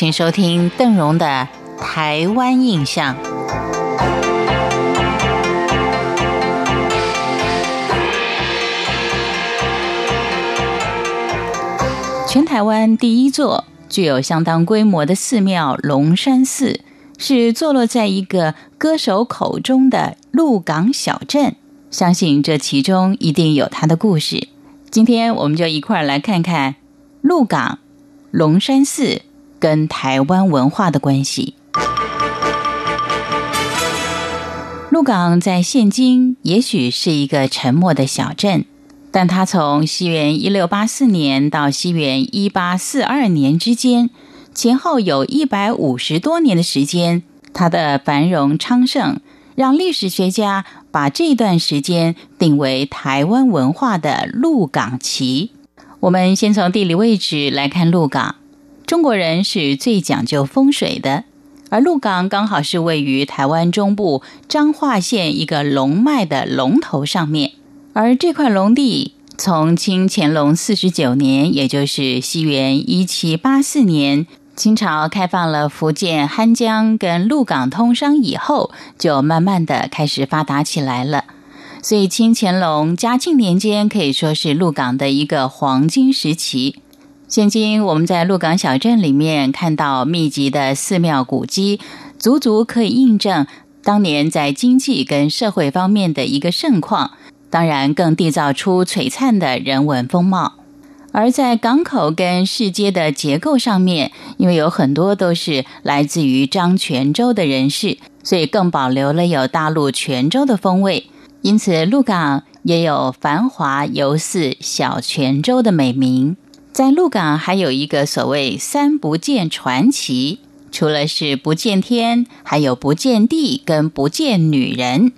请收听邓荣的《台湾印象》。全台湾第一座具有相当规模的寺庙龙山寺，是坐落在一个歌手口中的鹿港小镇。相信这其中一定有它的故事。今天我们就一块儿来看看鹿港龙山寺跟台湾文化的关系。鹿港在现今也许是一个沉默的小镇。但它从西元一六八四年到西元一八四二年之间，前后有一百五十多年的时间，它的繁荣昌盛，让历史学家把这段时间定为台湾文化的鹿港期。我们先从地理位置来看鹿港。中国人是最讲究风水的，而鹿港刚好是位于台湾中部彰化县一个龙脉的龙头上面。而这块龙地，从清乾隆四十九年，也就是西元一七八四年，清朝开放了福建汉江跟鹿港通商以后，就慢慢的开始发达起来了。所以清乾隆、嘉庆年间可以说是鹿港的一个黄金时期。现今我们在鹿港小镇里面看到密集的寺庙古迹，足足可以印证当年在经济跟社会方面的一个盛况。当然，更缔造出璀璨的人文风貌。而在港口跟市街的结构上面，因为有很多都是来自于漳泉州的人士，所以更保留了有大陆泉州的风味。因此，鹿港也有繁华游似小泉州的美名。在鹿港还有一个所谓“三不见”传奇，除了是不见天，还有不见地跟不见女人。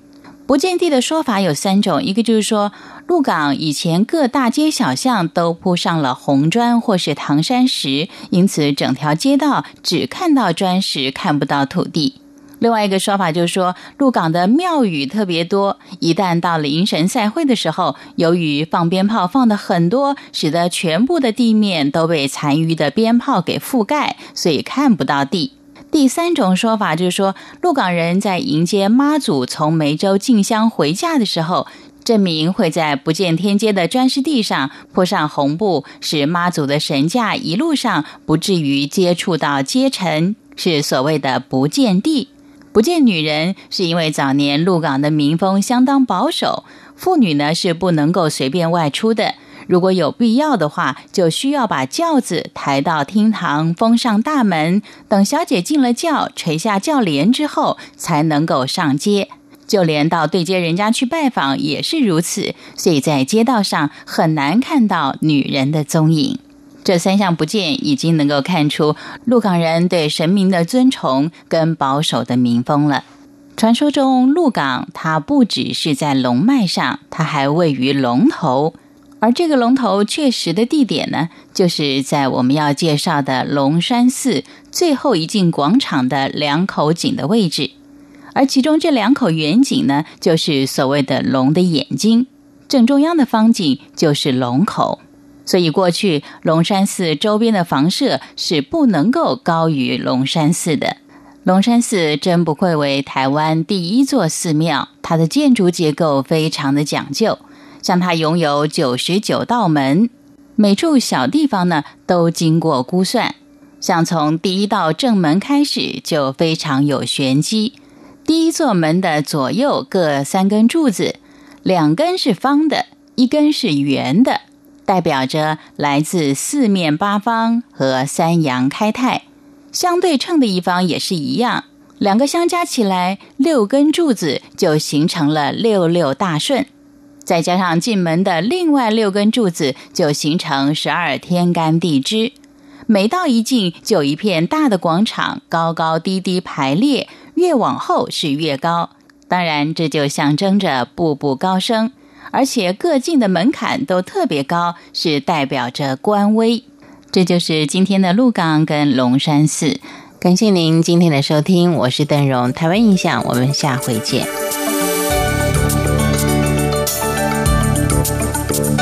不见地的说法有三种，一个就是说，鹿港以前各大街小巷都铺上了红砖或是唐山石，因此整条街道只看到砖石，看不到土地。另外一个说法就是说，鹿港的庙宇特别多，一旦到了迎神赛会的时候，由于放鞭炮放的很多，使得全部的地面都被残余的鞭炮给覆盖，所以看不到地。第三种说法就是说，鹿港人在迎接妈祖从梅州进香回家的时候，证明会在不见天街的砖石地上铺上红布，使妈祖的神驾一路上不至于接触到阶尘，是所谓的不见地。不见女人，是因为早年鹿港的民风相当保守，妇女呢是不能够随便外出的。如果有必要的话，就需要把轿子抬到厅堂，封上大门，等小姐进了轿，垂下轿帘之后，才能够上街。就连到对接人家去拜访也是如此，所以在街道上很难看到女人的踪影。这三项不见，已经能够看出鹿港人对神明的尊崇跟保守的民风了。传说中，鹿港它不只是在龙脉上，它还位于龙头。而这个龙头确实的地点呢，就是在我们要介绍的龙山寺最后一进广场的两口井的位置。而其中这两口圆井呢，就是所谓的龙的眼睛，正中央的方井就是龙口。所以过去龙山寺周边的房舍是不能够高于龙山寺的。龙山寺真不愧为台湾第一座寺庙，它的建筑结构非常的讲究。像它拥有九十九道门，每处小地方呢都经过估算。像从第一道正门开始就非常有玄机。第一座门的左右各三根柱子，两根是方的，一根是圆的，代表着来自四面八方和三阳开泰。相对称的一方也是一样，两个相加起来，六根柱子就形成了六六大顺。再加上进门的另外六根柱子，就形成十二天干地支。每到一进，就一片大的广场，高高低低排列，越往后是越高。当然，这就象征着步步高升，而且各进的门槛都特别高，是代表着官威。这就是今天的鹿港跟龙山寺。感谢您今天的收听，我是邓荣，台湾印象，我们下回见。